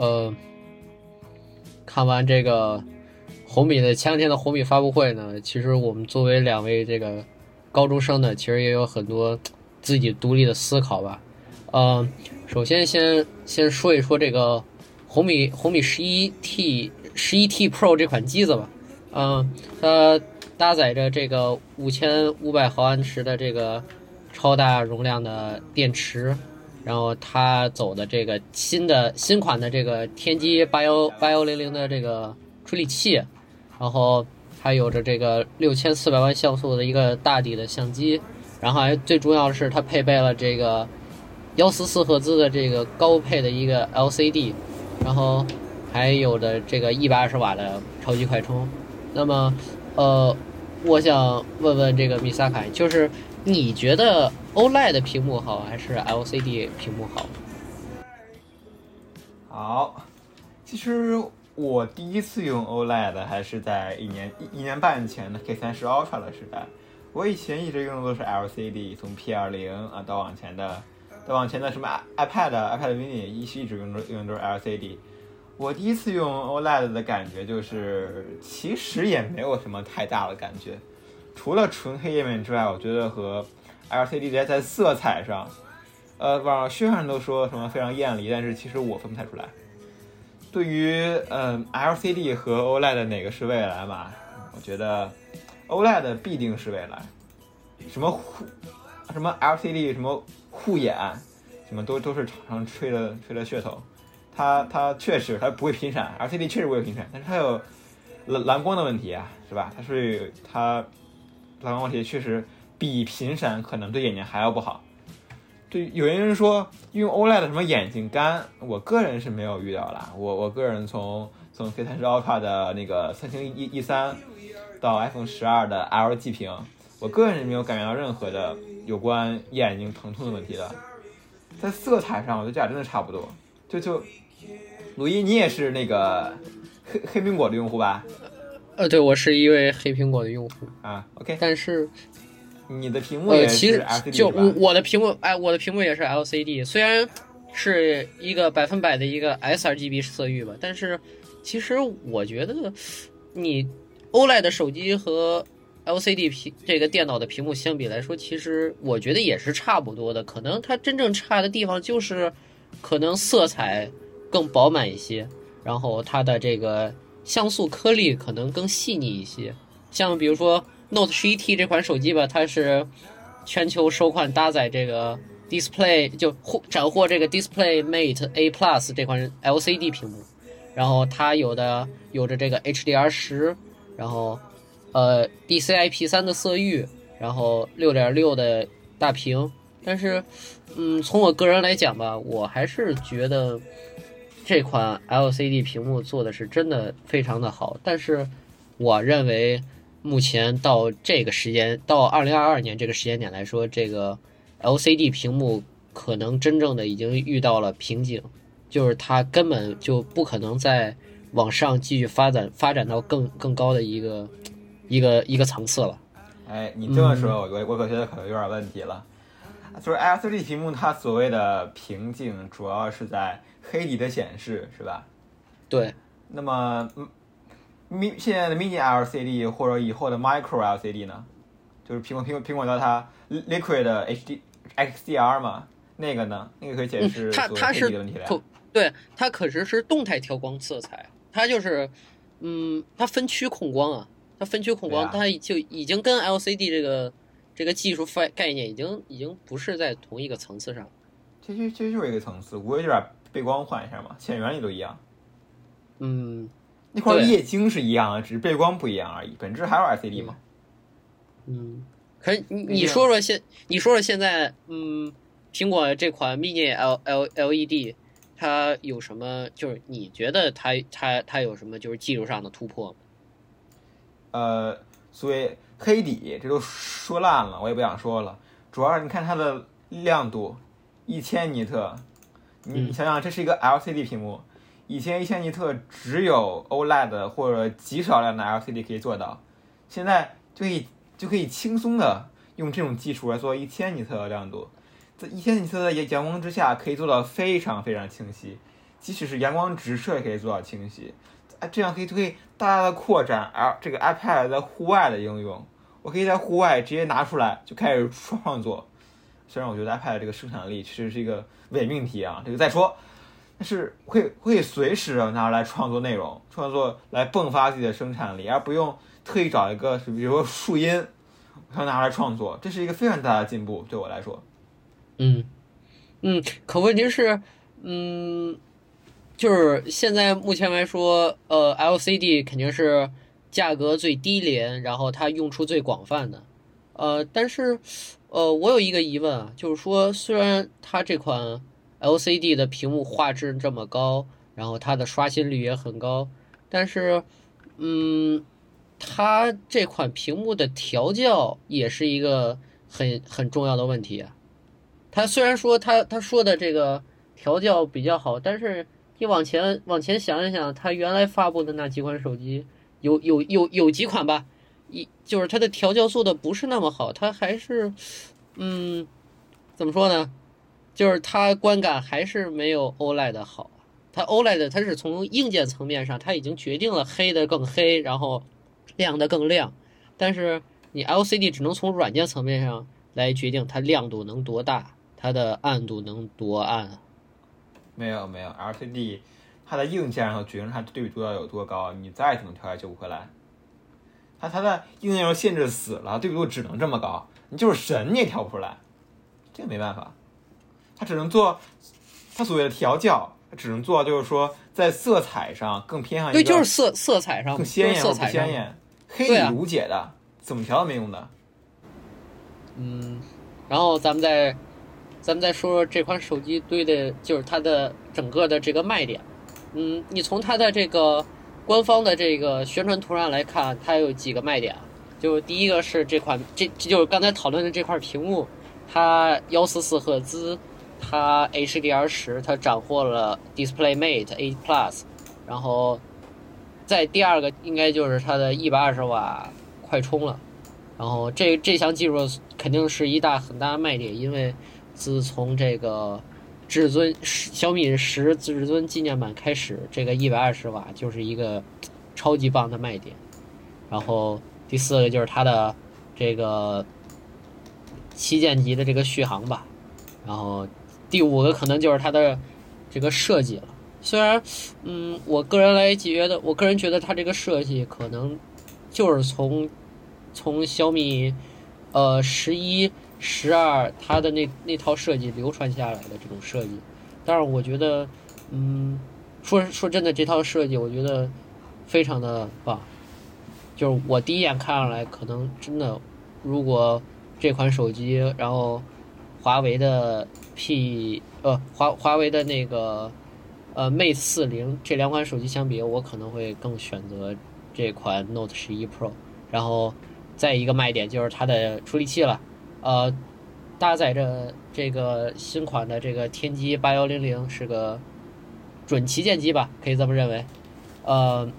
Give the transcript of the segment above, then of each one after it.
呃，看完这个红米的前两天的红米发布会呢，其实我们作为两位这个高中生呢，其实也有很多自己独立的思考吧。呃，首先先先说一说这个红米红米十一 T 十一 T Pro 这款机子吧。嗯，它搭载着这个五千五百毫安时的这个超大容量的电池。然后它走的这个新的新款的这个天玑八幺八幺零零的这个处理器，然后还有着这个六千四百万像素的一个大底的相机，然后还最重要的是它配备了这个幺四四赫兹的这个高配的一个 LCD，然后还有的这个一百二十瓦的超级快充。那么，呃，我想问问这个米萨凯，就是。你觉得 OLED 屏幕好还是 LCD 屏幕好？好，其实我第一次用 OLED 还是在一年一一年半前的 K 三十 Ultra 的时代。我以前一直用的都是 LCD，从 P 二零啊到往前的，到往前的什么 iPad、iPad mini，一一直用的用的都是 LCD。我第一次用 OLED 的感觉就是，其实也没有什么太大的感觉。除了纯黑页面之外，我觉得和 LCD 在在色彩上，呃，网上宣传都说什么非常艳丽，但是其实我分不太出来。对于嗯 LCD 和 OLED 哪个是未来嘛？我觉得 OLED 必定是未来。什么护什么 LCD 什么护眼，什么都都是厂商吹的吹的噱头。它它确实它不会频闪，LCD 确实不会频闪，但是它有蓝蓝光的问题啊，是吧？它是它。蓝光问题确实比频闪可能对眼睛还要不好。对，有些人说用 OLED 什么眼睛干，我个人是没有遇到啦。我我个人从从 K 三十 Ultra 的那个三星 E E 三到 iPhone 十二的 LG 屏，我个人是没有感觉到任何的有关眼睛疼痛的问题的。在色彩上，我觉得这俩真的差不多。就就，鲁伊，你也是那个黑黑苹果的用户吧？呃，对，我是一位黑苹果的用户啊。OK，但是你的屏幕也是 LCD 就我我的屏幕，哎，我的屏幕也是 LCD，虽然是一个百分百的一个 sRGB 色域吧，但是其实我觉得你 OLED 手机和 LCD 屏这个电脑的屏幕相比来说，其实我觉得也是差不多的。可能它真正差的地方就是可能色彩更饱满一些，然后它的这个。像素颗粒可能更细腻一些，像比如说 Note 十一 T 这款手机吧，它是全球首款搭载这个 Display 就获斩获这个 Display Mate A Plus 这款 LCD 屏幕，然后它有的有着这个 HDR 十，然后呃 DCI-P 三的色域，然后六点六的大屏，但是嗯，从我个人来讲吧，我还是觉得。这款 LCD 屏幕做的是真的非常的好，但是我认为目前到这个时间，到二零二二年这个时间点来说，这个 LCD 屏幕可能真正的已经遇到了瓶颈，就是它根本就不可能再往上继续发展，发展到更更高的一个一个一个层次了。哎，你这么说，我我我觉得可能有点问题了。就是 LCD 屏幕它所谓的瓶颈，主要是在。黑底的显示是吧？对。那么，mi 现在的 mini LCD 或者以后的 micro LCD 呢？就是苹果苹果苹果叫它 liquid HD XDR 嘛？那个呢？那个可以解释它它是的问题了。对，它可是是动态调光色彩，它就是嗯，它分区控光啊，它分区控光，它就已经跟 LCD 这个这个技术概概念已经已经不是在同一个层次上。其实其实就是一个层次，无非就是。背光换一下嘛，其实原理都一样。嗯，那块液晶是一样的，只是背光不一样而已，本质还是 LCD 嘛。嗯，可是你你说说现你说说现在，嗯，苹果这款 Mini L L LED 它有什么？就是你觉得它它它有什么就是技术上的突破吗？呃，所以黑底，这都说烂了，我也不想说了。主要是你看它的亮度，一千尼特。你想想，这是一个 LCD 屏幕，以前一千尼特只有 OLED 或者极少量的 LCD 可以做到，现在就可以就可以轻松的用这种技术来做一千尼特的亮度，在一千尼特的阳光之下可以做到非常非常清晰，即使是阳光直射也可以做到清晰。啊，这样可以可以大大的扩展，L 这个 iPad 在户外的应用，我可以在户外直接拿出来就开始创作。虽然我觉得 iPad 这个生产力其实是一个伪命题啊，这个再说，但是会会随时拿来创作内容，创作来迸发自己的生产力，而不用特意找一个，比如说树荫，要拿来创作，这是一个非常大的进步，对我来说。嗯嗯，可问题是，嗯。就是现在目前来说，呃，LCD 肯定是价格最低廉，然后它用处最广泛的，呃，但是，呃，我有一个疑问啊，就是说，虽然它这款 LCD 的屏幕画质这么高，然后它的刷新率也很高，但是，嗯，它这款屏幕的调教也是一个很很重要的问题啊。它虽然说它他说的这个调教比较好，但是。你往前往前想一想，它原来发布的那几款手机，有有有有几款吧，一就是它的调教做的不是那么好，它还是，嗯，怎么说呢？就是它观感还是没有 OLED 好。它 OLED 它是从硬件层面上，它已经决定了黑的更黑，然后亮的更亮。但是你 LCD 只能从软件层面上来决定它亮度能多大，它的暗度能多暗。没有没有，LCD 它的硬件上决定它对比度要有多高，你再怎么调也救不回来。它它的硬件上限制死了，对比度只能这么高，你就是神你也调不出来，这个没办法。它只能做它所谓的调教，它只能做就是说在色彩上更偏向对，就是色色彩上更鲜艳不鲜艳，黑底无解的，怎么调都没用的。嗯，然后咱们再。咱们再说说这款手机对的，就是它的整个的这个卖点。嗯，你从它的这个官方的这个宣传图上来看，它有几个卖点。就第一个是这款，这这就是刚才讨论的这块屏幕，它幺四四赫兹，它 HDR 十，它斩获了 DisplayMate A Plus。然后，在第二个应该就是它的一百二十瓦快充了。然后这这项技术肯定是一大很大的卖点，因为。自从这个至尊小米十至尊纪念版开始，这个一百二十瓦就是一个超级棒的卖点。然后第四个就是它的这个旗舰级的这个续航吧。然后第五个可能就是它的这个设计了。虽然，嗯，我个人来觉得，我个人觉得它这个设计可能就是从从小米呃十一。十二，它的那那套设计流传下来的这种设计，但是我觉得，嗯，说说真的，这套设计我觉得非常的棒。就是我第一眼看上来，可能真的，如果这款手机，然后华为的 P 呃华华为的那个呃 Mate 四零这两款手机相比，我可能会更选择这款 Note 十一 Pro。然后再一个卖点就是它的处理器了。呃，搭载着这个新款的这个天玑八幺零零是个准旗舰机吧，可以这么认为。呃，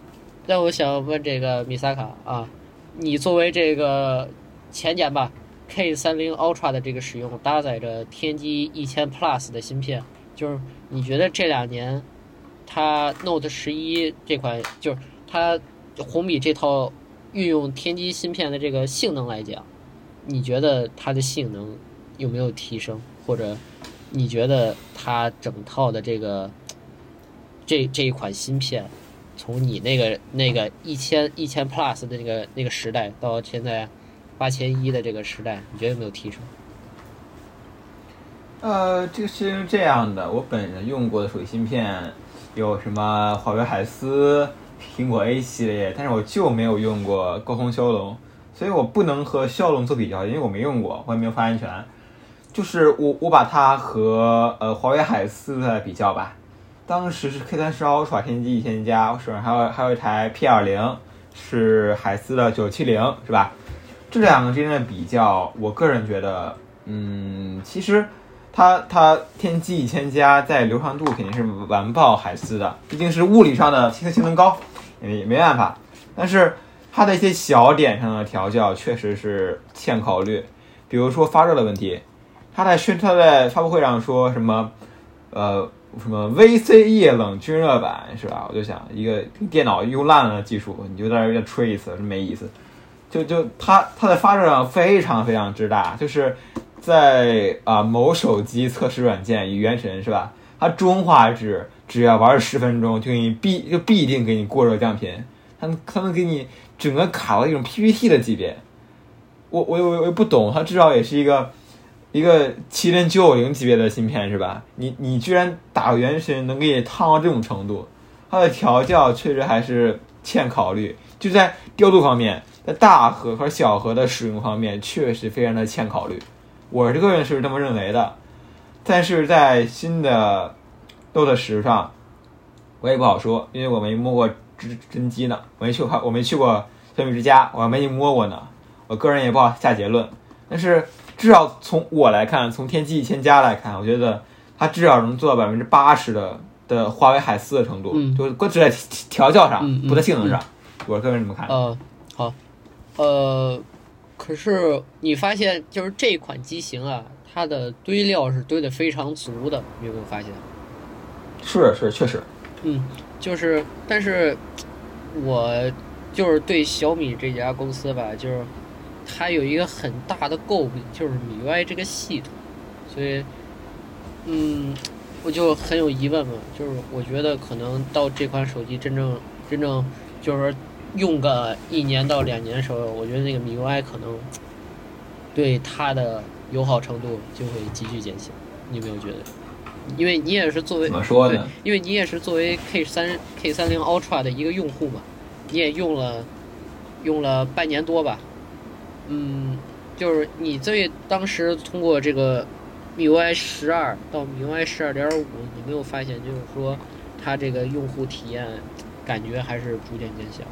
那我想问这个米萨卡啊，你作为这个前年吧 K 三零 Ultra 的这个使用，搭载着天玑一千 Plus 的芯片，就是你觉得这两年它 Note 十一这款，就是它红米这套运用天玑芯片的这个性能来讲？你觉得它的性能有没有提升，或者你觉得它整套的这个这这一款芯片，从你那个那个一千一千 plus 的那个那个时代到现在八千一的这个时代，你觉得有没有提升？呃，这个是这样的，我本人用过的手机芯片有什么华为海思、苹果 A 系列，但是我就没有用过高通骁龙。所以我不能和骁龙做比较，因为我没用过，我也没有发言权。就是我我把它和呃华为海思的比较吧。当时是 K 三十 Ultra 天玑一千加，我手上还有还有一台 P 二零，是海思的九七零，是吧？这两个之间的比较，我个人觉得，嗯，其实它它天玑一千加在流畅度肯定是完爆海思的，毕竟是物理上的性性能高，也没办法。但是。它的一些小点上的调教确实是欠考虑，比如说发热的问题。他在宣他在发布会上说什么，呃，什么 VCE 冷均热板是吧？我就想一个电脑用烂了的技术，你就在这儿吹一次，是没意思。就就它它的发热量非常非常之大，就是在啊某手机测试软件与原神是吧？它中画质只要玩十分钟，就你必就必定给你过热降频，它能它能给你整个卡到一种 PPT 的级别。我我我我不懂，它至少也是一个一个麒麟九九零级别的芯片是吧？你你居然打个原神能给你烫到这种程度，它的调教确实还是欠考虑，就在调度方面。在大核和小核的使用方面，确实非常的欠考虑。我这个人是这么认为的，但是在新的 Note 十上，我也不好说，因为我没摸过真真机呢，我没去过，我没去过小米之家，我还没摸过呢。我个人也不好下结论。但是至少从我来看，从天玑一千加来看，我觉得它至少能做到百分之八十的的华为海思的程度，嗯就只在调教上，不在性能上。我个人这么看。呃，好，呃，可是你发现就是这款机型啊，它的堆料是堆的非常足的，你有没有发现？是是，确实。嗯，就是，但是我就是对小米这家公司吧，就是它有一个很大的诟病，就是米 UI 这个系统，所以，嗯，我就很有疑问嘛，就是我觉得可能到这款手机真正真正就是用个一年到两年的时候，我觉得那个米 UI 可能对它的友好程度就会急剧减小，你有没有觉得？因为你也是作为怎么说对呢？，因为你也是作为 K 三 K 三零 Ultra 的一个用户嘛，你也用了用了半年多吧，嗯，就是你最当时通过这个 MIUI 十二到 MIUI 十二点五，你没有发现就是说它这个用户体验感觉还是逐渐减小。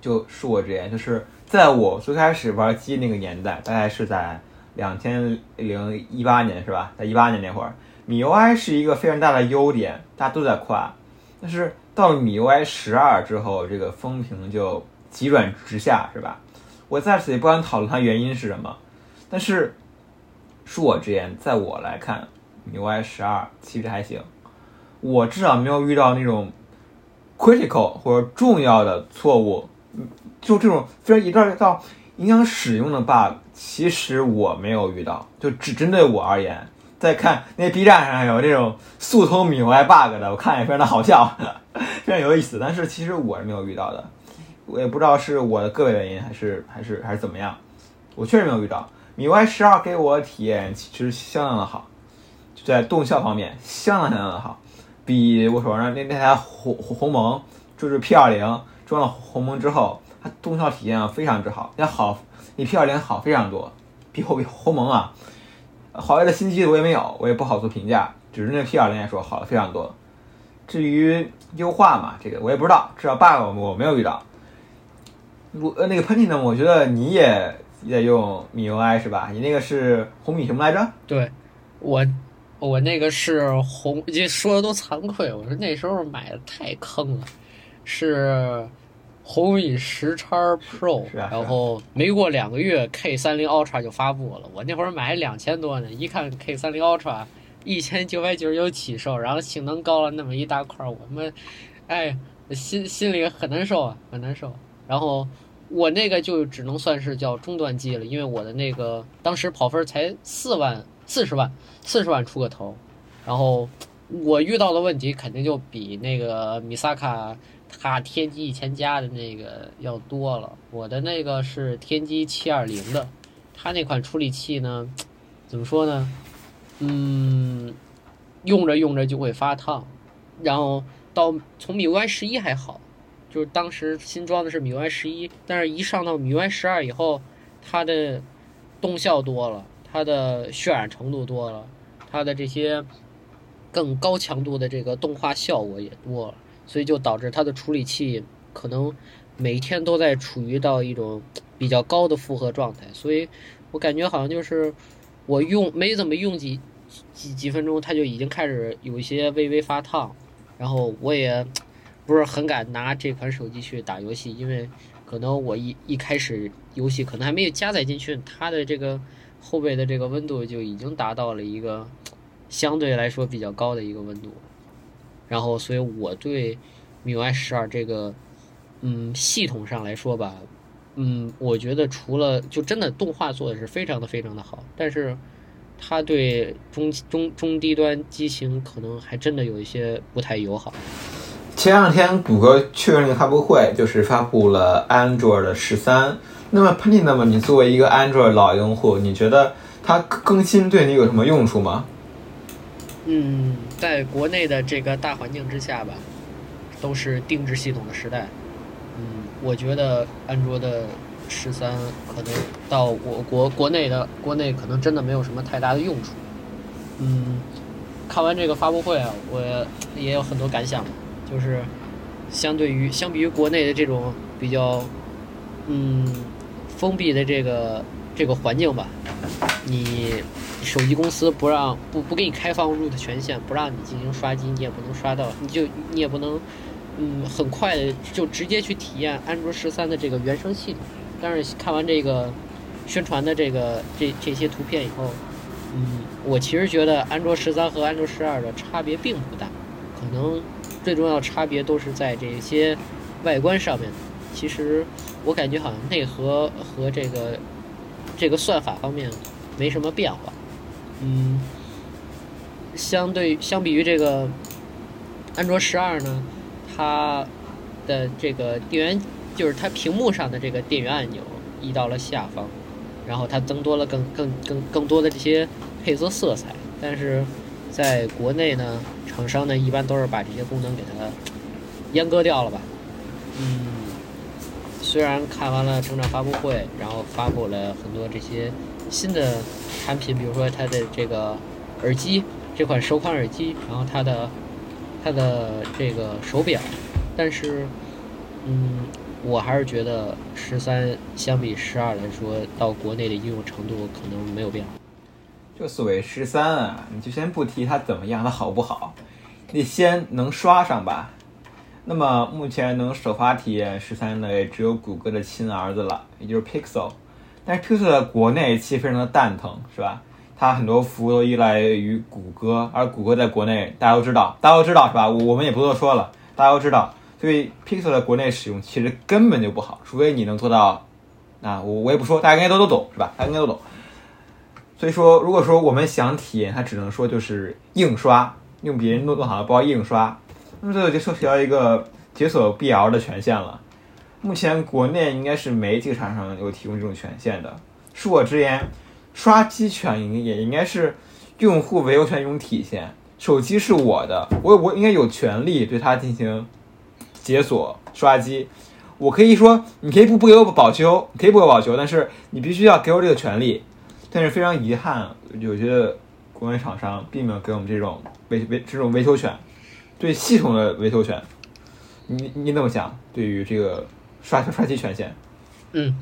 就恕我直言，就是在我最开始玩机那个年代，大概是在两千零一八年是吧？在一八年那会儿，米 UI 是一个非常大的优点，大家都在夸。但是到了米 UI 十二之后，这个风评就急转直下，是吧？我在此也不想讨论它原因是什么，但是恕我直言，在我来看，米 UI 十二其实还行，我至少没有遇到那种 critical 或者重要的错误，就这种非常一到到影响使用的 bug，其实我没有遇到，就只针对我而言。再看那 B 站上有这种速通米 UI bug 的，我看也非常的好笑，非常有意思。但是其实我是没有遇到的，我也不知道是我的个别原因还是还是还是怎么样，我确实没有遇到。米 UI 十二给我体验其实相当的好，就在动效方面相当相当的好，比我手上那那台鸿鸿蒙就是 P 二零装了鸿蒙之后，它动效体验非常之好，要好比 P 二零好非常多，比我比鸿蒙啊。华为的新机我也没有，我也不好做评价，只是那 P 二零来说好了非常多。至于优化嘛，这个我也不知道，至少 bug 我没有遇到。如呃那个喷嚏呢，我觉得你也也用米 UI 是吧？你那个是红米什么来着？对我，我那个是红，这说的都惭愧，我说那时候买的太坑了，是红米十叉 Pro，然后没过两个月 K 三零 Ultra 就发布了，我那会儿买两千多呢，一看 K 三零 Ultra 一千九百九十九起售，然后性能高了那么一大块儿，我们，哎，心心里很难受啊，很难受。然后我那个就只能算是叫中端机了，因为我的那个当时跑分才四万四十万四十万出个头，然后我遇到的问题肯定就比那个米萨卡它天玑一千加的那个要多了。我的那个是天玑七二零的，它那款处理器呢，怎么说呢？嗯，用着用着就会发烫，然后到从米 UI 十一还好，就是当时新装的是米 UI 十一，但是一上到米 UI 十二以后，它的动效多了，它的渲染程度多了，它的这些更高强度的这个动画效果也多了，所以就导致它的处理器可能每天都在处于到一种比较高的负荷状态，所以我感觉好像就是我用没怎么用几几几分钟，它就已经开始有一些微微发烫，然后我也不是很敢拿这款手机去打游戏，因为可能我一一开始游戏可能还没有加载进去，它的这个后背的这个温度就已经达到了一个相对来说比较高的一个温度。然后，所以我对 MIUI 十二这个，嗯，系统上来说吧，嗯，我觉得除了就真的动画做的是非常的非常的好，但是它对中中中低端机型可能还真的有一些不太友好。前两天谷歌确认发布会，就是发布了 Android 的十三。那么潘迪，那么你作为一个 Android 老用户，你觉得它更新对你有什么用处吗？嗯，在国内的这个大环境之下吧，都是定制系统的时代。嗯，我觉得安卓的十三可能到我国国内的国内可能真的没有什么太大的用处。嗯，看完这个发布会啊，我也有很多感想，就是相对于相比于国内的这种比较嗯封闭的这个这个环境吧，你。手机公司不让不不给你开放 root 权限，不让你进行刷机，你也不能刷到，你就你也不能，嗯，很快的就直接去体验安卓十三的这个原生系统。但是看完这个宣传的这个这这些图片以后，嗯，我其实觉得安卓十三和安卓十二的差别并不大，可能最重要差别都是在这些外观上面。其实我感觉好像内核和这个这个算法方面没什么变化。嗯，相对相比于这个安卓十二呢，它的这个电源就是它屏幕上的这个电源按钮移到了下方，然后它增多了更更更更多的这些配色色彩。但是在国内呢，厂商呢一般都是把这些功能给它阉割掉了吧。嗯，虽然看完了成长发布会，然后发布了很多这些新的。产品，比如说它的这个耳机，这款首款耳机，然后它的它的这个手表，但是，嗯，我还是觉得十三相比十二来说，到国内的应用程度可能没有变化。就所谓十三啊，你就先不提它怎么样，它好不好，你先能刷上吧。那么目前能首发体验十三的也只有谷歌的亲儿子了，也就是 Pixel。但是 Pixel 在国内其实非常的蛋疼，是吧？它很多服务都依赖于谷歌，而谷歌在国内大家都知道，大家都知道是吧？我们也不多说了，大家都知道。所以 Pixel 在国内使用其实根本就不好，除非你能做到，啊，我我也不说，大家应该都都懂是吧？大家应该都懂。所以说，如果说我们想体验，它只能说就是硬刷，用别人弄弄好的包硬刷，那么这就涉及到一个解锁 BL 的权限了。目前国内应该是没几个厂商有提供这种权限的。恕我直言，刷机权也应该是用户维护权一种体现。手机是我的，我我应该有权利对它进行解锁刷机。我可以说，你可以不不给我保修，可以不给我保修，但是你必须要给我这个权利。但是非常遗憾，有些国内厂商并没有给我们这种维维这种维修权，对系统的维修权。你你怎么想？对于这个？刷刷机权限，嗯，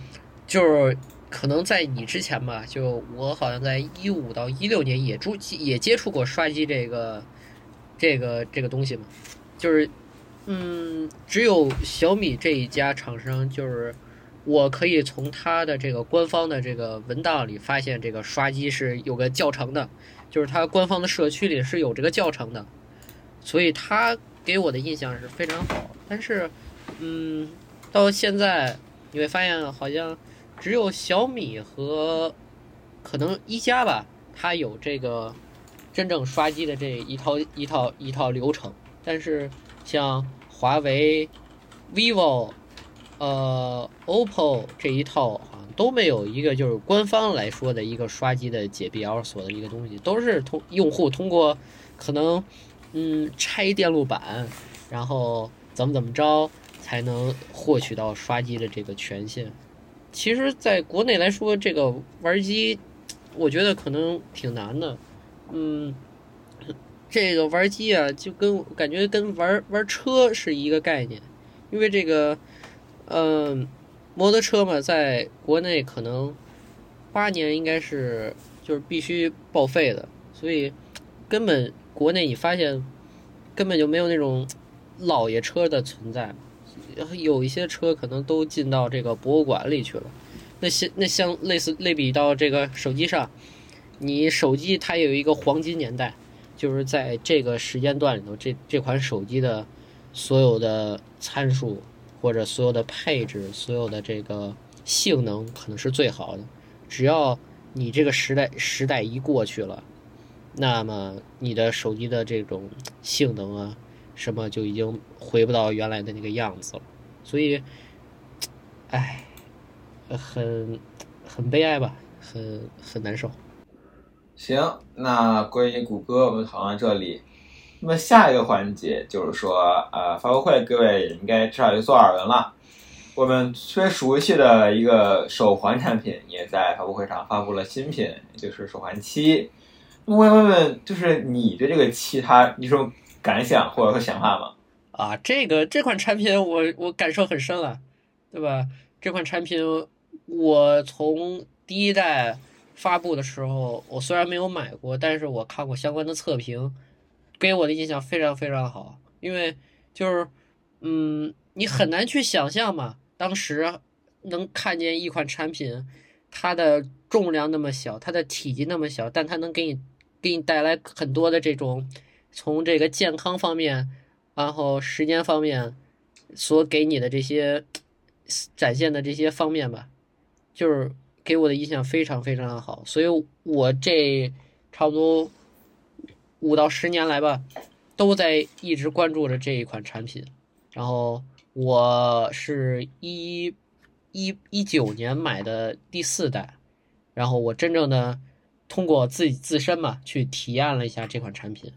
就是可能在你之前吧，就我好像在一五到一六年也注也接触过刷机这个这个这个东西嘛，就是嗯，只有小米这一家厂商，就是我可以从它的这个官方的这个文档里发现，这个刷机是有个教程的，就是它官方的社区里是有这个教程的，所以它给我的印象是非常好，但是嗯。到现在你会发现，好像只有小米和可能一加吧，它有这个真正刷机的这一套一套一套流程。但是像华为、vivo、呃、OPPO 这一套好像都没有一个就是官方来说的一个刷机的解 BL 锁的一个东西，都是通用户通过可能嗯拆电路板，然后怎么怎么着。才能获取到刷机的这个权限。其实，在国内来说，这个玩机，我觉得可能挺难的。嗯，这个玩机啊，就跟感觉跟玩玩车是一个概念。因为这个，嗯，摩托车嘛，在国内可能八年应该是就是必须报废的，所以根本国内你发现根本就没有那种老爷车的存在。有一些车可能都进到这个博物馆里去了。那些那像类似类比到这个手机上，你手机它有一个黄金年代，就是在这个时间段里头，这这款手机的所有的参数或者所有的配置、所有的这个性能可能是最好的。只要你这个时代时代一过去了，那么你的手机的这种性能啊，什么就已经回不到原来的那个样子了。所以，唉，很很悲哀吧，很很难受。行，那关于谷歌我们讨论到这里。那么下一个环节就是说，呃，发布会各位也应该至少有所耳闻了。我们最熟悉的一个手环产品也在发布会上发布了新品，就是手环七。我问问，就是你对这个七它有什么感想或者说想法吗？啊，这个这款产品我我感受很深了，对吧？这款产品我从第一代发布的时候，我虽然没有买过，但是我看过相关的测评，给我的印象非常非常好。因为就是嗯，你很难去想象嘛，当时能看见一款产品，它的重量那么小，它的体积那么小，但它能给你给你带来很多的这种从这个健康方面。然后时间方面，所给你的这些展现的这些方面吧，就是给我的印象非常非常的好，所以我这差不多五到十年来吧，都在一直关注着这一款产品。然后我是一一一九年买的第四代，然后我真正的通过自己自身嘛去体验了一下这款产品。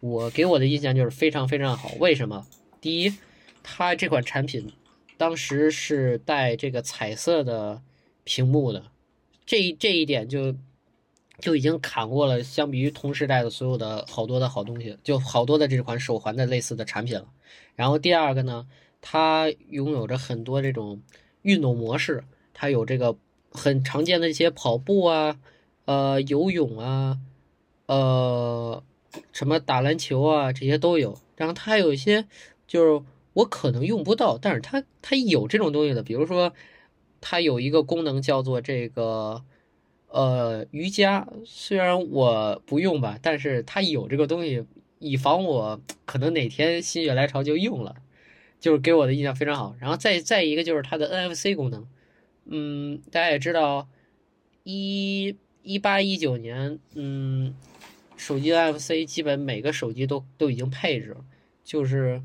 我给我的印象就是非常非常好，为什么？第一，它这款产品当时是带这个彩色的屏幕的，这这一点就就已经砍过了相比于同时代的所有的好多的好东西，就好多的这款手环的类似的产品了。然后第二个呢，它拥有着很多这种运动模式，它有这个很常见的一些跑步啊，呃，游泳啊，呃。什么打篮球啊，这些都有。然后它还有一些，就是我可能用不到，但是它它有这种东西的。比如说，它有一个功能叫做这个，呃，瑜伽。虽然我不用吧，但是它有这个东西，以防我可能哪天心血来潮就用了，就是给我的印象非常好。然后再再一个就是它的 NFC 功能，嗯，大家也知道，一一八一九年，嗯。手机 NFC 基本每个手机都都已经配置，就是，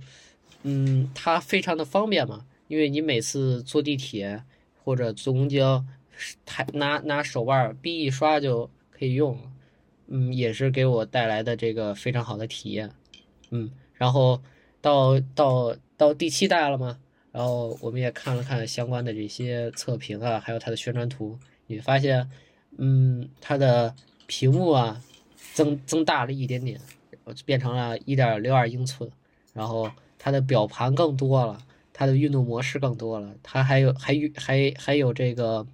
嗯，它非常的方便嘛，因为你每次坐地铁或者坐公交，抬拿拿手腕逼一刷就可以用了，嗯，也是给我带来的这个非常好的体验，嗯，然后到到到第七代了嘛，然后我们也看了看相关的这些测评啊，还有它的宣传图，你发现，嗯，它的屏幕啊。增增大了一点点，变成了一点六二英寸，然后它的表盘更多了，它的运动模式更多了，它还有还还还有这个，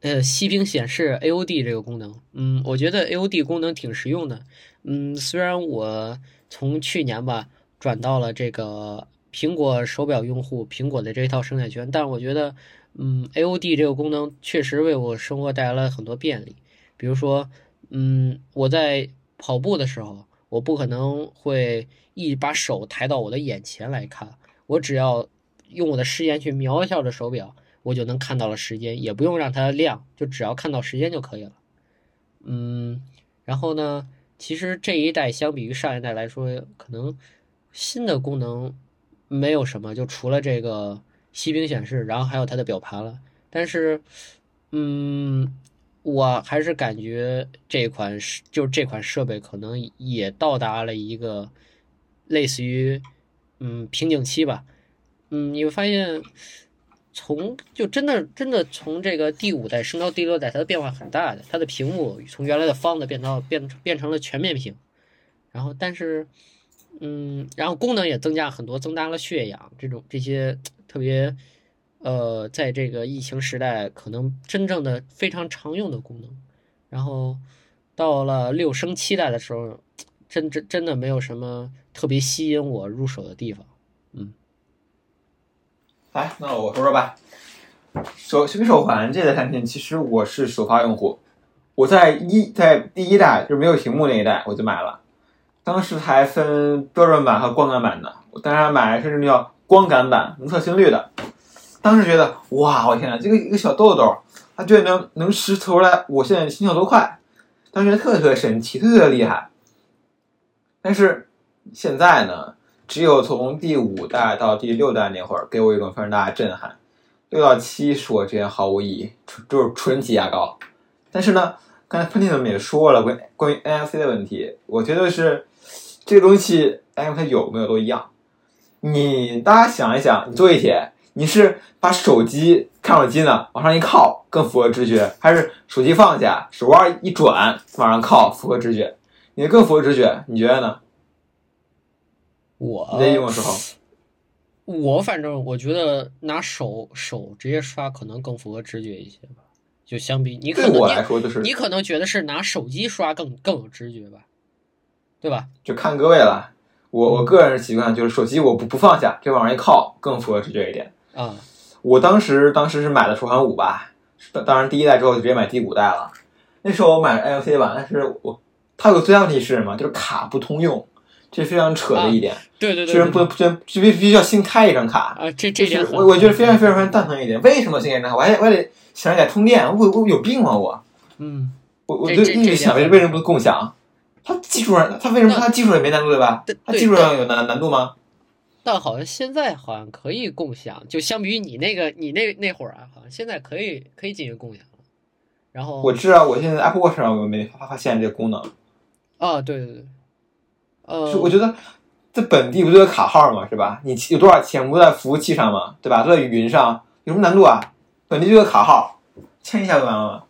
呃，息屏显示 AOD 这个功能，嗯，我觉得 AOD 功能挺实用的，嗯，虽然我从去年吧转到了这个苹果手表用户，苹果的这一套生态圈，但我觉得，嗯，AOD 这个功能确实为我生活带来了很多便利，比如说。嗯，我在跑步的时候，我不可能会一把手抬到我的眼前来看，我只要用我的视线去瞄一下这手表，我就能看到了时间，也不用让它亮，就只要看到时间就可以了。嗯，然后呢，其实这一代相比于上一代来说，可能新的功能没有什么，就除了这个息屏显示，然后还有它的表盘了。但是，嗯。我还是感觉这款是，就是这款设备可能也到达了一个类似于嗯瓶颈期吧。嗯，你会发现从就真的真的从这个第五代升到第六代，它的变化很大的。它的屏幕从原来的方的变到变变成了全面屏，然后但是嗯，然后功能也增加很多，增大了血氧这种这些特别。呃，在这个疫情时代，可能真正的非常常用的功能，然后到了六升七代的时候，真真真的没有什么特别吸引我入手的地方。嗯，来，那我说说吧。手小米手环这个产品，其实我是首发用户，我在一在第一代就是没有屏幕那一代我就买了，当时还分标准版和光感版的，我当然买的是那叫光感版，能测心率的。当时觉得哇，我天呐，这个一个小豆豆，它居然能能识出来我现在心跳多快，当时特别特神奇，特别特厉害。但是现在呢，只有从第五代到第六代那会儿，给我一种非常大的震撼。六到七是我觉得毫无意义，纯就是纯挤牙膏。但是呢，刚才喷嚏他们也说了关关于 NFC 的问题，我觉得是这个东西，哎，它有没有都一样。你大家想一想，你坐地铁，你是把手机、看手机呢往上一靠更符合直觉，还是手机放下，手腕一转往上靠符合直觉？你更符合直觉，你觉得呢？我你在用的时候，我反正我觉得拿手手直接刷可能更符合直觉一些吧，就相比你可能对我来说就是你你可能觉得是拿手机刷更更有直觉吧，对吧？就看各位了。我我个人习惯就是手机我不不放下，就往上一靠，更符合直觉一点。啊，我当时当时是买的首航五吧，当当然第一代之后就直接买第五代了。那时候我买 NFC 版，但是我它有个最大问题是什么？就是卡不通用，这非常扯的一点。对对对虽然不对能不能必必须要新开一张卡，啊，这这这点我我觉得非常非常非常蛋疼一点。为什么新开一张卡？我还得我还得想着得充电，我我有病吗我？嗯，我我就一直想为为什么不共享？它技术上它为什么那它技术也没难度对吧对？它技术上有难难度吗？但好像现在好像可以共享，就相比于你那个你那那会儿啊，好像现在可以可以进行共享了。然后我知道，我现在 Apple Watch 上我没发发现这个功能。啊，对对对，呃，是我觉得在本地不就有卡号吗？是吧？你有多少钱不在服务器上吗？对吧？都在云上，有什么难度啊？本地就有卡号，签一下就完了吗？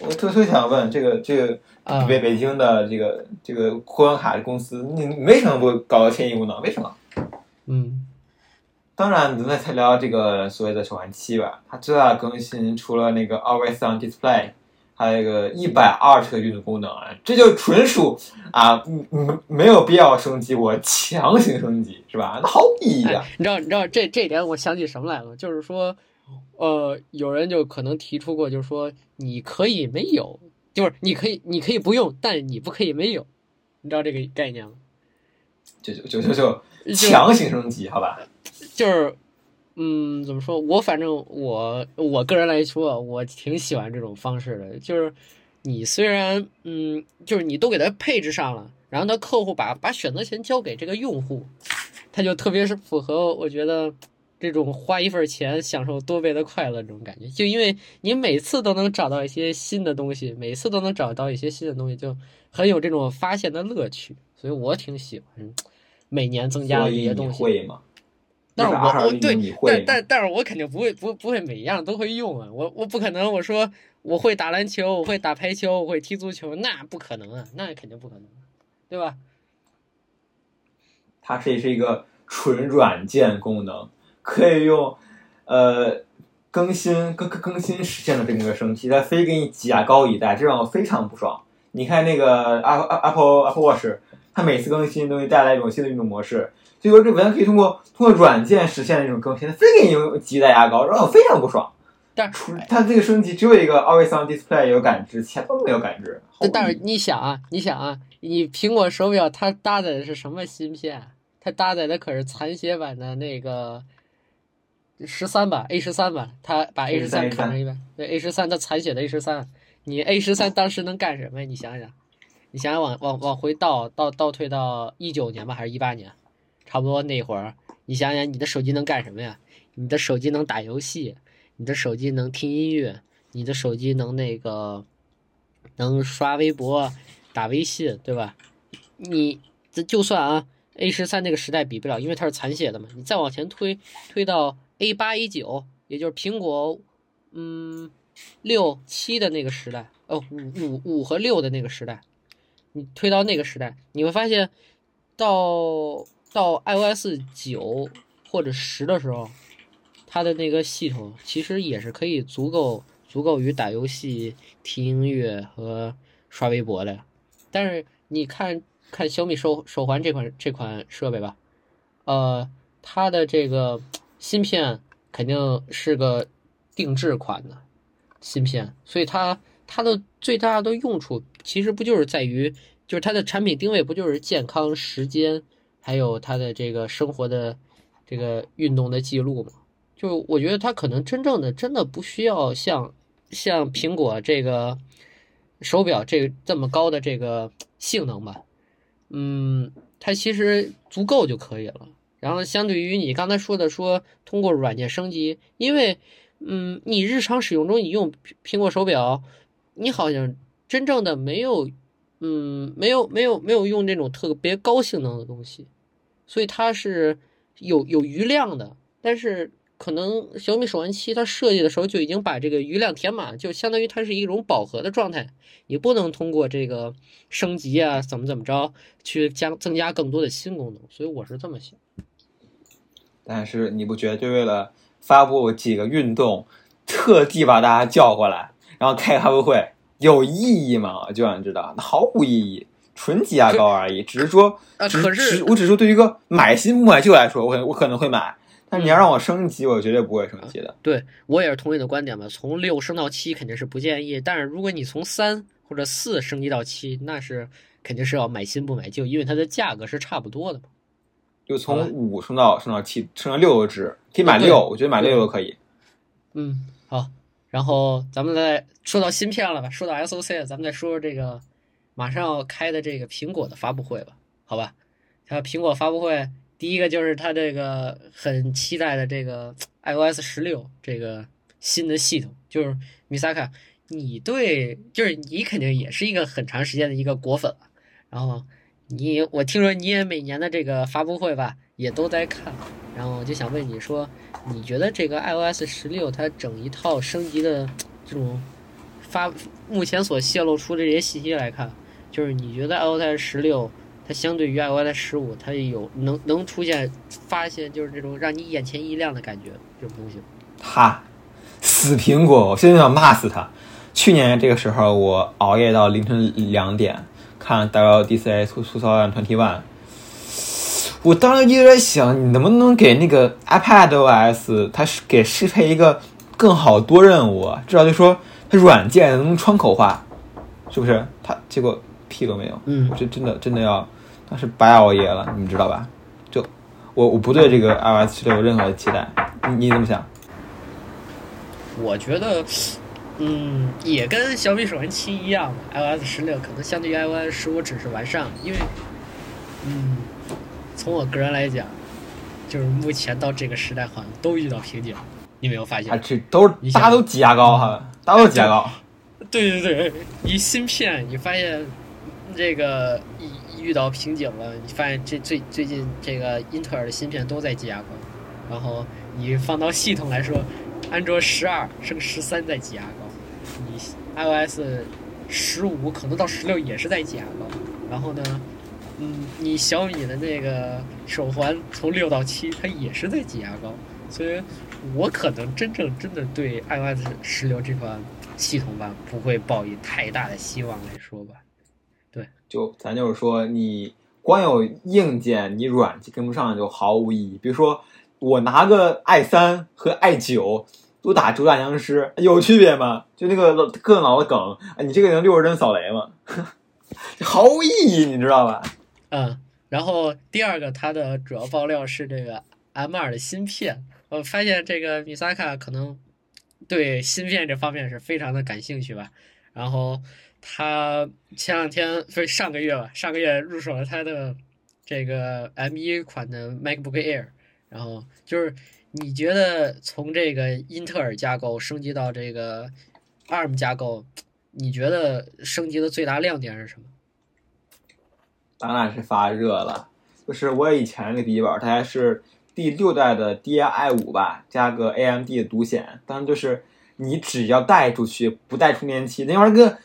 我特特想问这个这个啊北北京的这个这个互联网卡公司，你你为什么不搞个迁移功能？为什么？嗯当然，咱们再聊这个所谓的手环七吧。它最大的更新除了那个 Always On Display，还有一个一百二十个运动功能啊，这就纯属啊，嗯嗯，没有必要升级，我强行升级是吧？那毫无意义啊！哎，你知道你知道这这点我想起什么来了？就是说，呃，有人就可能提出过，就是说你可以没有，就是你可以你可以不用，但你不可以没有，你知道这个概念吗？就就就就就就强行升级，好吧？就是，嗯，怎么说？我反正我我个人来说，我挺喜欢这种方式的。就是你虽然，嗯，就是你都给他配置上了，然后他客户把把选择权交给这个用户，他就特别是符合我觉得这种花一份钱享受多倍的快乐这种感觉。就因为你每次都能找到一些新的东西，每次都能找到一些新的东西，就很有这种发现的乐趣。所以我挺喜欢每年增加的所以你这些东西。会吗？但是我120我对？但但但是我肯定不会不不会每一样都会用啊，我我不可能我说我会打篮球，我会打排球，我会踢足球，那不可能啊，那肯定不可能，对吧？它这是一个纯软件功能，可以用呃更新更更更新实现的这么一个升级，它非给你挤牙膏一代，这让我非常不爽。你看那个 Apple Apple Apple Watch，它每次更新都会带来一种新的运动模式，所以说这完全可以通过通过软件实现这种更新，它非给你用挤一代牙膏，让我非常不爽。但除它这个升级只有一个 Always On Display 有感知，其他都没有感知。但是你想啊，你想啊，你苹果手表它搭载的是什么芯片？它搭载的可是残血版的那个十三吧 A 十三吧，他把 A 十三 A13 砍成一半，对 A 十三他残血的 A 十三，你 A 十三当时能干什么呀？你想想，你想想往往往回倒倒倒退到一九年吧，还是一八年，差不多那会儿，你想想你的手机能干什么呀？你的手机能打游戏，你的手机能听音乐，你的手机能那个能刷微博、打微信，对吧？你这就算啊，A 十三那个时代比不了，因为它是残血的嘛。你再往前推，推到 A 八、A 九，也就是苹果嗯六七的那个时代，哦五五五和六的那个时代，你推到那个时代，你会发现到到 iOS 九或者十的时候，它的那个系统其实也是可以足够足够于打游戏、听音乐和刷微博的。但是你看看小米手手环这款这款设备吧，呃，它的这个芯片肯定是个定制款的芯片，所以它它的最大的用处其实不就是在于，就是它的产品定位不就是健康、时间，还有它的这个生活的这个运动的记录吗？就我觉得它可能真正的真的不需要像像苹果这个手表这这么高的这个性能吧，嗯，它其实足够就可以了。然后相对于你刚才说的说通过软件升级，因为嗯，你日常使用中你用苹果手表，你好像真正的没有，嗯，没有没有没有用这种特别高性能的东西，所以它是有有余量的，但是。可能小米手环七它设计的时候就已经把这个余量填满，就相当于它是一种饱和的状态，你不能通过这个升级啊怎么怎么着去加增加更多的新功能，所以我是这么想。但是你不觉得就为了发布几个运动，特地把大家叫过来，然后开发布会有意义吗？我就想知道，那毫无意义，纯挤牙膏而已。只是说，啊，可是我只是说对于一个买新不买旧来说，我可能我可能会买。但你要让我升级，我绝对不会升级的。对我也是同意的观点吧。从六升到七肯定是不建议，但是如果你从三或者四升级到七，那是肯定是要买新不买旧，因为它的价格是差不多的嘛。就从五升到升到七，升到六个值，可以买六，我觉得买六都可以。嗯，好。然后咱们再说到芯片了吧，说到 SOC，咱们再说说这个马上要开的这个苹果的发布会吧，好吧？它苹果发布会。第一个就是它这个很期待的这个 iOS 十六这个新的系统，就是米萨卡，你对，就是你肯定也是一个很长时间的一个果粉了。然后你，我听说你也每年的这个发布会吧，也都在看。然后我就想问你说，你觉得这个 iOS 十六它整一套升级的这种发，目前所泄露出的这些信息来看，就是你觉得 iOS 十六？它相对于 iOS 十五，它有能能出现发现就是这种让你眼前一亮的感觉这种东西。哈，死苹果！我现在想骂死他。去年这个时候，我熬夜到凌晨两点看 WDC 促促销量 Twenty One，我当时一直在想，你能不能给那个 iPadOS 它是给适配一个更好多任务，至少就说它软件能窗口化，是不是？它结果屁都没有。嗯，我这真的真的要。当时白熬夜了，你们知道吧？就我我不对这个 iOS 十六有任何的期待，你你怎么想？我觉得，嗯，也跟小米手环七一样，iOS 十六可能相对于 iOS 十五只是完善，因为，嗯，从我个人来讲，就是目前到这个时代好像都遇到瓶颈，你没有发现？啊，这都是大家都挤牙膏哈，大家都挤牙膏。对对对，一芯片，你发现这个一。遇到瓶颈了，你发现这最最近这个英特尔的芯片都在挤牙膏，然后你放到系统来说，安卓十二升十三在挤牙膏，你 iOS 十五可能到十六也是在挤牙膏，然后呢，嗯，你小米的那个手环从六到七它也是在挤牙膏，所以我可能真正真的对 iOS 十六这款系统吧不会抱以太大的希望来说吧。就咱就是说，你光有硬件，你软件跟不上就毫无意义。比如说，我拿个 i 三和 i 九都打主打僵尸，有区别吗？就那个更老的梗，你这个能六十帧扫雷吗？毫无意义，你知道吧？嗯。然后第二个，它的主要爆料是这个 M 二的芯片。我发现这个米萨卡可能对芯片这方面是非常的感兴趣吧。然后。他前两天不是上个月吧？上个月入手了他的这个 M 一款的 MacBook Air，然后就是你觉得从这个英特尔架构升级到这个 ARM 架构，你觉得升级的最大亮点是什么？当然是发热了。就是我以前那个笔记本，它还是第六代的 DI 五吧，加个 AMD 的独显。当然就是你只要带出去不带充电器，那玩意儿跟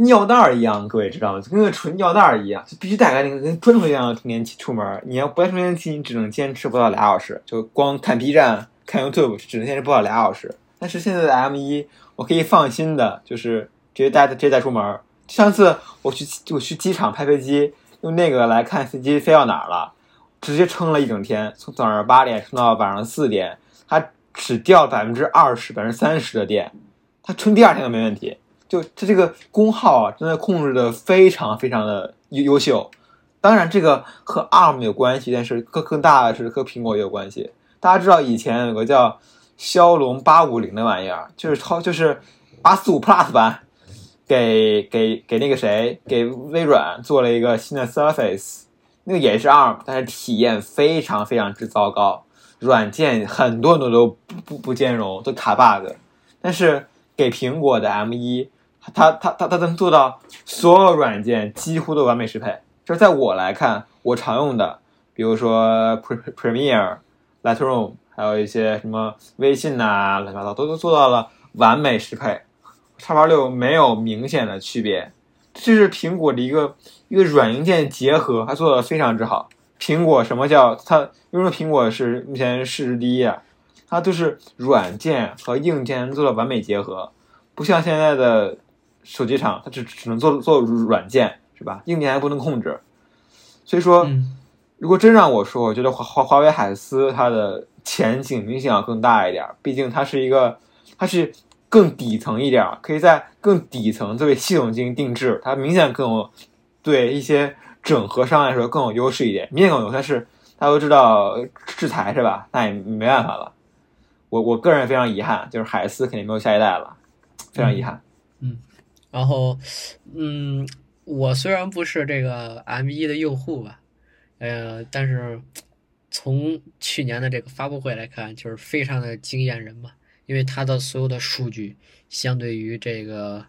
尿袋儿一样，各位知道吗？就跟个纯尿袋儿一样，就必须带个那个跟砖头一样的充电器出门。你要不带充电器，你只能坚持不到俩小时，就光看 B 站、看 YouTube，只能坚持不到俩小时。但是现在的 M 一，我可以放心的，就是直接带直接带出门。上次我去我去机场拍飞机，用那个来看飞机飞到哪儿了，直接撑了一整天，从早上八点撑到晚上四点，它只掉百分之二十、百分之三十的电，它撑第二天都没问题。就它这个功耗啊，真的控制的非常非常的优优秀。当然，这个和 ARM 有关系，但是更更大的是和苹果也有关系。大家知道以前有个叫骁龙八五零的玩意儿，就是超就是八四五 Plus 版，给给给那个谁给微软做了一个新的 Surface，那个也是 ARM，但是体验非常非常之糟糕，软件很多很多都不不不兼容，都卡 bug。但是给苹果的 M 一，它它它它能做到所有软件几乎都完美适配。就是在我来看，我常用的，比如说 Pre Premiere、Lightroom，还有一些什么微信呐、乱七八糟，都都做到了完美适配。叉八六没有明显的区别，这是苹果的一个一个软硬件结合，它做的非常之好。苹果什么叫它？为什么苹果是目前市值第一啊？它都是软件和硬件做了完美结合，不像现在的手机厂，它只只能做做软件。是吧？硬件还不能控制，所以说，如果真让我说，我觉得华华华为海思它的前景明显要更大一点。毕竟它是一个，它是更底层一点，可以在更底层作为系统进行定制，它明显更有对一些整合商来说更有优势一点。明显更有，但是大家都知道制裁是吧？那也没办法了。我我个人非常遗憾，就是海思肯定没有下一代了，非常遗憾。然后，嗯。我虽然不是这个 M 一的用户吧，呃，但是从去年的这个发布会来看，就是非常的惊艳人嘛。因为它的所有的数据，相对于这个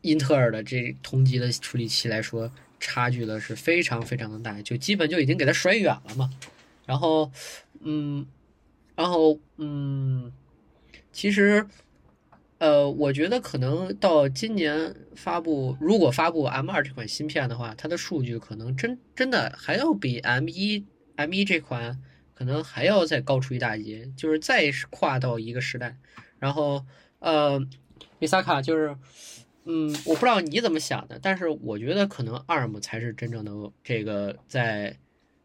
英特尔的这同级的处理器来说，差距的是非常非常的大，就基本就已经给它甩远了嘛。然后，嗯，然后，嗯，其实。呃，我觉得可能到今年发布，如果发布 M 二这款芯片的话，它的数据可能真真的还要比 M 一 M 一这款可能还要再高出一大截，就是再跨到一个时代。然后，呃，米萨卡就是，嗯，我不知道你怎么想的，但是我觉得可能 ARM 才是真正的这个在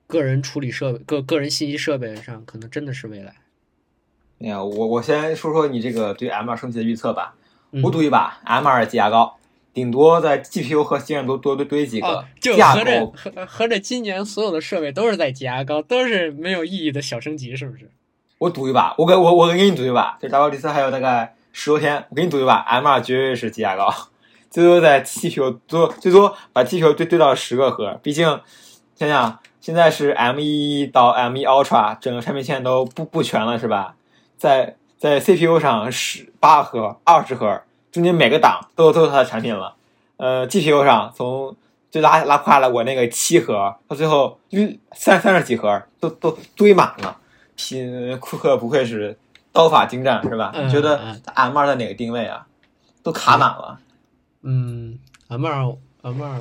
个人处理设备、个个人信息设备上，可能真的是未来。哎呀，我我先说说你这个对 M 二升级的预测吧。我赌一把，M 二挤牙膏，顶多在 GPU 和芯片多多多堆几个。就合着合合着今年所有的设备都是在挤牙膏，都是没有意义的小升级，是不是？我赌一把，我给我我给你赌一把，就 W 四还有大概十多天，我给你赌一把，M 二绝对是挤牙膏，最多在 GPU 多最多把 GPU 堆堆到十个核。毕竟想想现在是 M 一到 M 一 Ultra，整个产品线都不不全了，是吧？在在 CPU 上十八核、二十核，中间每个档都都有它的产品了。呃，GPU 上从最拉拉胯了我那个七核，到最后为三三十几核都都堆满了。拼库克不愧是刀法精湛，是吧？你觉得 M 二在哪个定位啊？都卡满了。嗯，M 二 M 二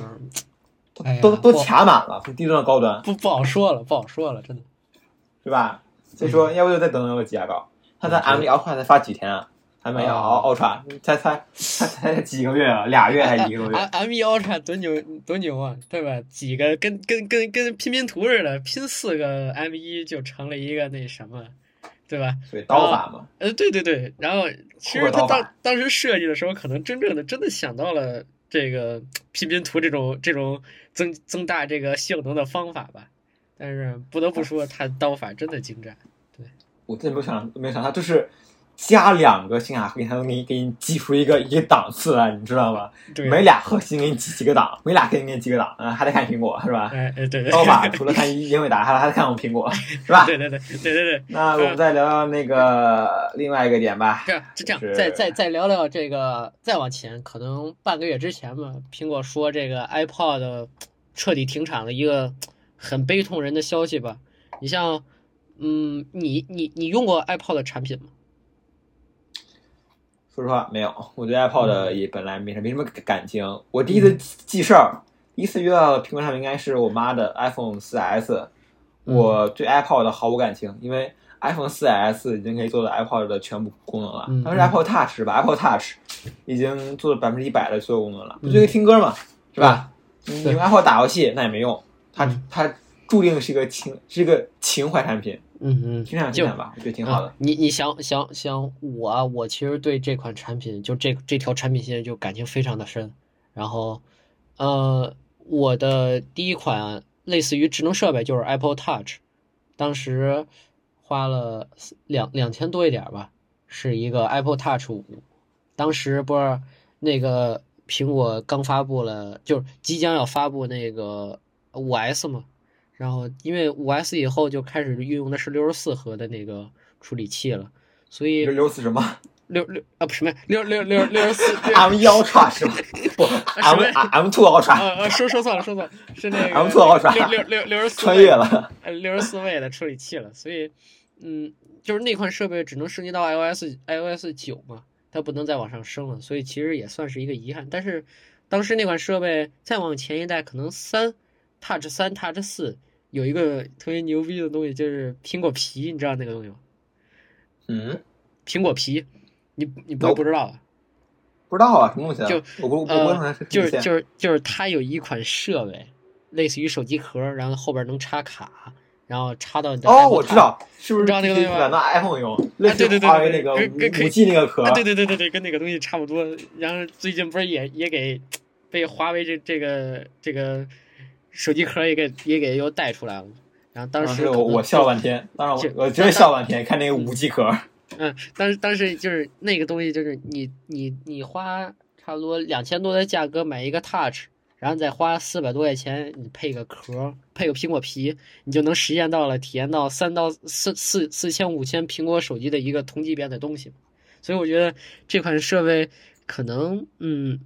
都都都卡满了，从低端到高端。不不好说了，不好说了，真的，是吧？所以说，要不就再等等个挤牙膏。他在 M 一 Ultra 才发几天啊？还没有 Ultra 才才才才几个月啊？俩月还是一个月？M 一 Ultra 多牛多牛啊，对吧？几个跟跟跟跟拼拼图似的，拼四个 M 一就成了一个那什么，对吧？对刀法嘛。呃，对对对。然后其实他当当时设计的时候，可能真正的真的想到了这个 拼拼图这种这种增增大这个性能的方法吧。但是不得不说，他刀法真的精湛。我真没有想，没有想到就是加两个信卡核心，才能给你给你挤出一个一个档次来，你知道吗？每俩核心给你挤几个档，每俩可以给你几个档，嗯，还得看苹果是吧？哎哎对对。刀法除了看英伟达，还还得看我们苹果，是吧？对对对对对对。那我们再聊聊那个另外一个点吧。这样就这样，再再再聊聊这个，再往前，可能半个月之前吧，苹果说这个 iPod 彻底停产了一个很悲痛人的消息吧。你像。嗯，你你你用过 iPod 产品吗？说实话，没有。我对 iPod 也本来没什没什么感情。我第一次记事儿，第一次遇到苹果产品应该是我妈的 iPhone 4S。我对 iPod 毫无感情，因为 iPhone 4S 已经可以做到 iPod 的全部功能了。当时 Apple Touch 是吧？Apple Touch 已经做了百分之一百的所有功能了，不就听歌嘛，是吧？你用 iPod 打游戏那也没用，它它。注定是一个情是一个情怀产品，嗯嗯，就看吧，我觉得挺好的。啊你你想想想我啊，我其实对这款产品，就这这条产品线就感情非常的深。然后，呃，我的第一款类似于智能设备就是 Apple Touch，当时花了两两千多一点吧，是一个 Apple Touch 五。当时不是那个苹果刚发布了，就是即将要发布那个五 S 嘛，然后因为五 S 以后就开始运用的是六十四核的那个处理器了，所以六十四什么 六六啊不是什么六六六六十四？M 一 Ultra 是吧？不 M M two Ultra 呃呃说说错了说错了是那个 M 2 Ultra 六六六六十四穿越了。呃六十四位的处理器了，所以嗯就是那款设备只能升级到 iOS iOS 九嘛，它不能再往上升了，所以其实也算是一个遗憾。但是当时那款设备再往前一代，可能三 Touch 三 Touch 四有一个特别牛逼的东西，就是苹果皮，你知道那个东西吗？嗯，苹果皮，你你不会不知道吧？不知道啊，什么东西啊？就我不我就是就是就是它有一款设备，类似于手机壳，然后后边能插卡，然后插到你的哦我知道，是不是你知道那个东西吗拿 iPhone 用？类似对对对于华为那个跟跟五 G 那个壳啊，，对对对对对，跟那个东西差不多。然后最近不是也也给被华为这这个这个手机壳也给也给又带出来了。然后当当时我我笑半天，当然我我真是笑半天，看那个五 G 壳，嗯，当时当时就是那个东西，就是你你你花差不多两千多的价格买一个 Touch，然后再花四百多块钱，你配个壳，配个苹果皮，你就能实现到了体验到三到四四四千五千苹果手机的一个同级别的东西。所以我觉得这款设备可能，嗯，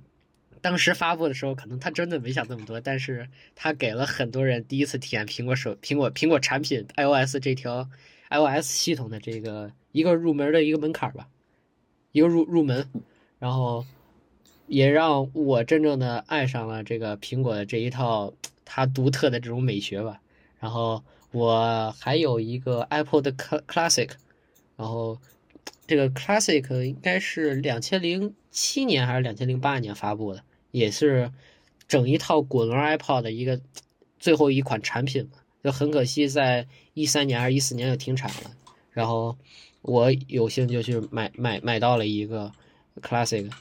当时发布的时候，可能他真的没想那么多，但是他给了很多人第一次体验苹果手苹果苹果产品 iOS 这条 iOS 系统的这个一个入门的一个门槛吧，一个入入门，然后也让我真正的爱上了这个苹果的这一套它独特的这种美学吧。然后我还有一个 Apple 的 Classic，然后这个 Classic 应该是两千零七年还是两千零八年发布的，也是整一套滚轮 iPod 的一个最后一款产品嘛。就很可惜，在一三年还是一四年就停产了。然后我有幸就去买买买到了一个 Classic，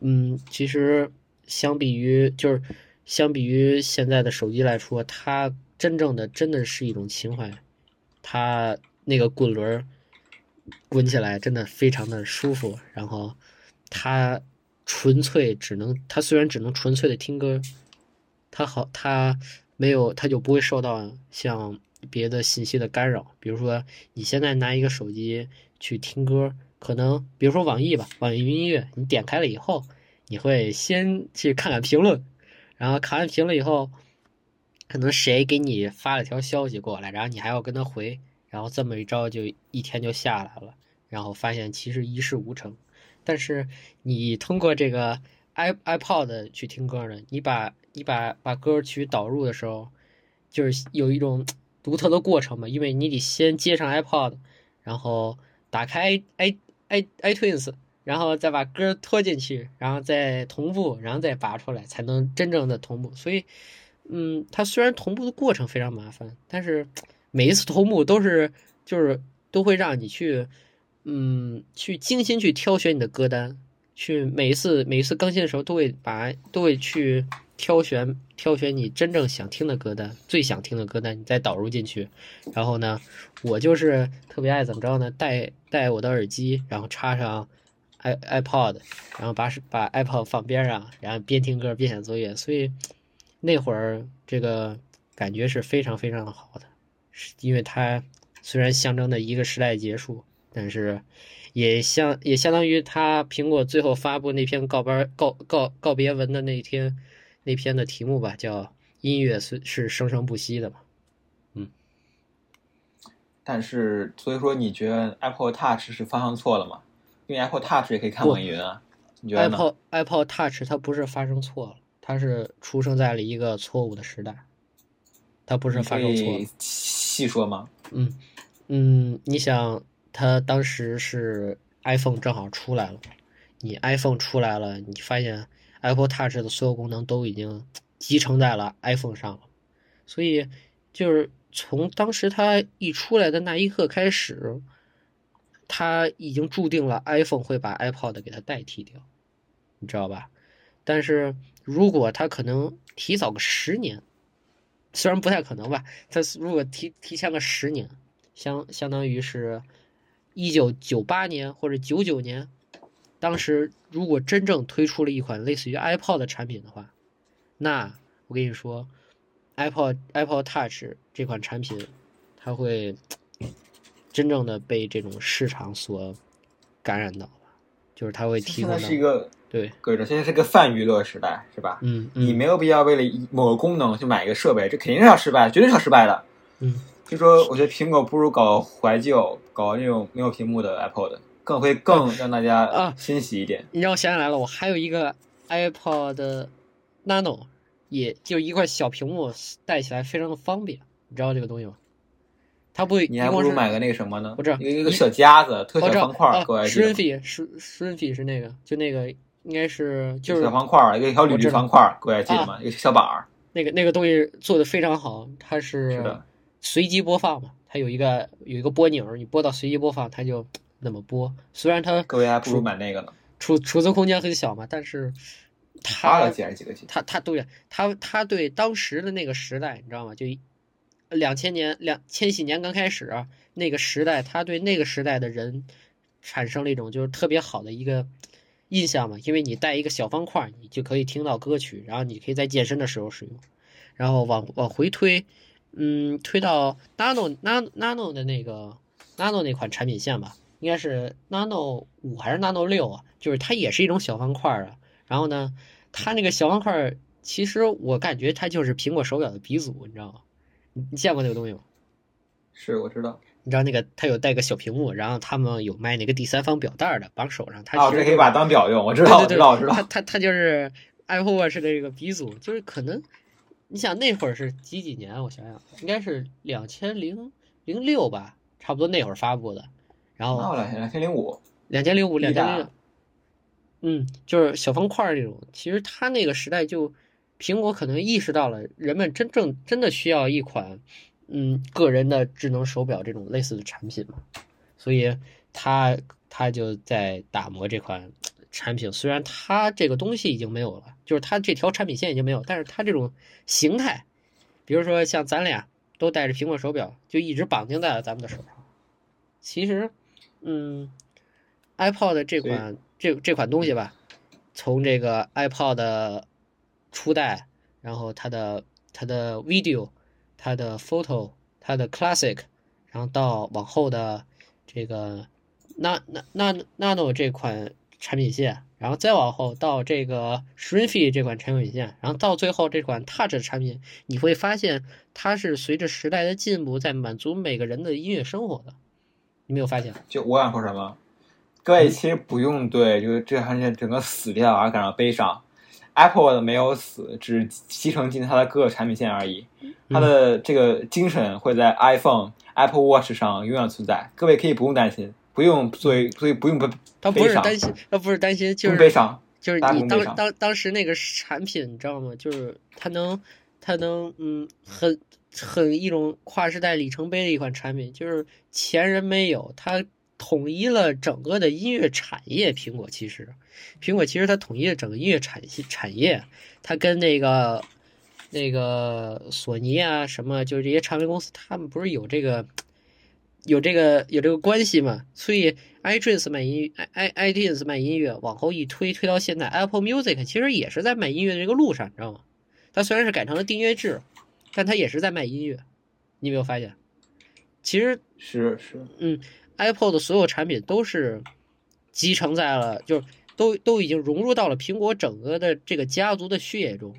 嗯，其实相比于就是相比于现在的手机来说，它真正的真的是一种情怀，它那个滚轮滚起来真的非常的舒服，然后它纯粹只能，它虽然只能纯粹的听歌，它好它没有它就不会受到像别的信息的干扰，比如说你现在拿一个手机去听歌，可能比如说网易吧，网易云音乐，你点开了以后，你会先去看看评论，然后看完评论以后，可能谁给你发了条消息过来，然后你还要跟他回，然后这么一招就一天就下来了，然后发现其实一事无成。但是你通过这个 i iPod 去听歌呢，你把你把把歌曲导入的时候，就是有一种独特的过程嘛，因为你得先接上 iPod，然后打开 i i i iTunes，然后再把歌拖进去，然后再同步，然后再拔出来，才能真正的同步。所以，嗯，它虽然同步的过程非常麻烦，但是每一次同步都是就是都会让你去，嗯，去精心去挑选你的歌单，去每一次每一次更新的时候都会把都会去挑选挑选你真正想听的歌单，最想听的歌单，你再导入进去。然后呢，我就是特别爱怎么着呢？戴戴我的耳机，然后插上 i iPod，然后把把 iPod 放边上，然后边听歌边写作业。所以那会儿这个感觉是非常非常好的，是因为它虽然象征的一个时代结束，但是也相也相当于他苹果最后发布那篇告班告告告别文的那一天那篇的题目吧，叫“音乐是是生生不息的”嘛。但是所以说你觉得 Apple Touch 是方向错了吗？因为 Apple Touch 也可以看网易云啊，你觉得呢？Apple Apple Touch 它不是发生错了，它是出生在了一个错误的时代，它不是发生错了。细说吗？嗯嗯，你想，它当时是 iPhone 正好出来了，你 iPhone 出来了，你发现 Apple Touch 的所有功能都已经集成在了 iPhone 上了，所以就是从当时它一出来的那一刻开始，它已经注定了 iPhone 会把 iPod 给它代替掉，你知道吧？但是如果它可能提早个十年，虽然不太可能吧，它如果提提前个十年，相相当于是一九九八年或者九九年，当时如果真正推出了一款类似于 iPod 的产品的话，那我跟你说，iPod iPod Touch 这款产品，它会真正的被这种市场所感染到吧，就是它会提现供到在是一个，对，各位说，现在是个泛娱乐时代，是吧？嗯嗯你没有必要为了某个功能去买一个设备，这肯定是要失败，绝对是要失败的。嗯，就说我觉得苹果不如搞怀旧，搞那种没有屏幕的 iPod，更会更让大家啊欣喜一点。你让我想起来了，我还有一个 iPod Nano，也就一块小屏幕，带起来非常的方便，你知道这个东西吗？它不会，你还不如买个那个什么呢？我知道一个一个小夹子，特小方块儿，啊各位记十人得吗 f 十十人 f 是那个，就那个应该是就是小方块儿，一个小铝我知道铝方块儿，各位还记得吗？一个小板儿。那个那个东西做的非常好，它是随机播放嘛，它有一个有一个拨钮，你拨到随机播放，它就那么播。虽然它各位还不如买那个呢，储储存空间很小嘛，但是它八个 G 还是几个 G？它它对它它对当时的那个时代，你知道吗？就两千年两千禧年刚开始啊，那个时代，它对那个时代的人产生了一种就是特别好的一个印象嘛，因为你带一个小方块，你就可以听到歌曲，然后你可以在健身的时候使用，然后往往回推，嗯，推到 Nano Nano Nano 的那个 Nano 那款产品线吧，应该是 Nano 五还是 Nano 六啊？就是它也是一种小方块啊。然后呢，它那个小方块，其实我感觉它就是苹果手表的鼻祖，你知道吗？你你见过那个东西吗？是我知道。你知道那个它有带个小屏幕，然后他们有卖那个第三方表带的，绑手上，它啊，其实这可以把它当表用，我知道，我对对知道，我知道它。它它就是 Apple Watch 的这个鼻祖，就是可能你想那会儿是几几年？我想想，应该是两千零零六吧，差不多那会儿发布的。然后两千两千零五，两千零五、两千零六，嗯，就是小方块儿这种。其实它那个时代就，苹果可能意识到了人们真正真的需要一款，嗯，个人的智能手表这种类似的产品嘛，所以它它就在打磨这款产品。虽然它这个东西已经没有了，就是它这条产品线已经没有，但是它这种形态，比如说像咱俩都戴着苹果手表，就一直绑定在了咱们的手上。其实，嗯，iPod 这款这这款东西吧，从这个 iPod 的初代，然后它的它的 video、它的 photo、它的 classic，然后到往后的这个 na na na nano 这款产品线，然后再往后到这个 Shrinfy 这款产品线，然后到最后这款 Touch 的产品，你会发现它是随着时代的进步，在满足每个人的音乐生活的。你没有发现？就我想说什么，各位其实不用对就是这行业整个死掉而感到悲伤。Apple 的没有死，只继承进它的各个产品线而已。它的这个精神会在 iPhone、Apple Watch 上永远存在。各位可以不用担心，不用所以所以不用不他不是担心，他不是担心，就是悲伤。就是你当当当时那个产品，你知道吗？就是它能，它能，嗯，很很一种跨时代里程碑的一款产品，就是前人没有，它统一了整个的音乐产业。苹果其实，苹果其实它统一了整个音乐产系产业，它跟那个那个索尼啊什么，就是这些唱片公司，他们不是有这个有这个有这个关系嘛？所以 iTunes 卖音 i i iTunes 卖音乐，往后一推推到现在，Apple Music 其实也是在卖音乐的这个路上，你知道吗？它虽然是改成了订阅制，但它也是在卖音乐。你有没有发现？其实是是，嗯，Apple 的所有产品都是集成在了，就是都都已经融入到了苹果整个的这个家族的血液中。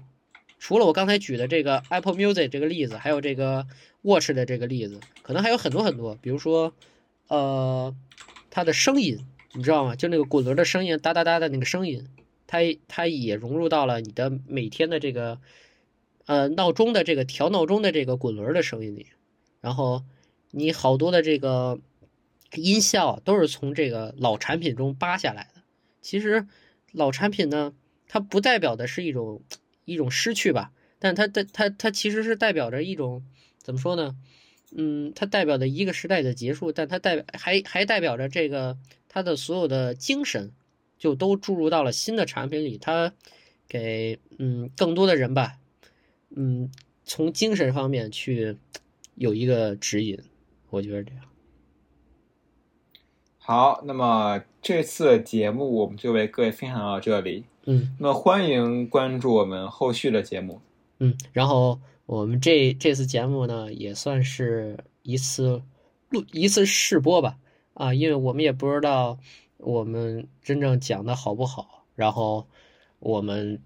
除了我刚才举的这个 Apple Music 这个例子，还有这个 Watch 的这个例子，可能还有很多很多。比如说，呃，它的声音，你知道吗？就那个滚轮的声音，哒哒哒的那个声音，它它也融入到了你的每天的这个呃闹钟的这个调闹钟的这个滚轮的声音里。然后你好多的这个音效都是从这个老产品中扒下来的。其实老产品呢，它不代表的是一种一种失去吧，但它它它它其实是代表着一种怎么说呢？嗯，它代表的一个时代的结束，但它代表还还代表着这个它的所有的精神，就都注入到了新的产品里。它给嗯更多的人吧，嗯，从精神方面去有一个指引，我觉得这样。好，那么这次节目我们就为各位分享到这里。嗯。那欢迎关注我们后续的节目。嗯，然后我们这这次节目呢，也算是一次录一次试播吧，啊，因为我们也不知道我们真正讲的好不好，然后我们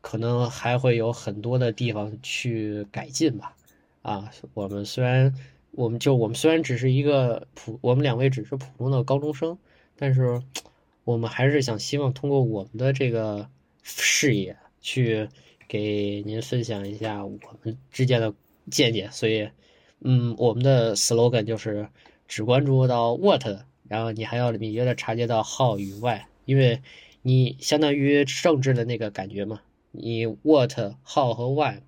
可能还会有很多的地方去改进吧，啊，我们虽然我们就我们虽然只是一个普，我们两位只是普通的高中生，但是我们还是想希望通过我们的这个视野去给您分享一下我们之间的见解，所以，嗯，我们的 slogan 就是只关注到 what，然后你还要敏锐的察觉到 how 与 why，因为你相当于政治的那个感觉嘛，你 what、how 和 why，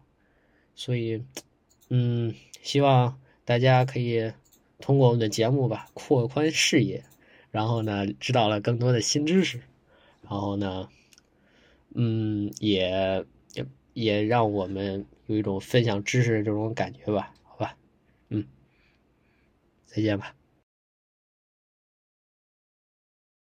所以，嗯，希望大家可以通过我们的节目吧，扩宽视野，然后呢，知道了更多的新知识，然后呢，嗯，也也也让我们有一种分享知识的这种感觉吧，好吧，嗯，再见吧。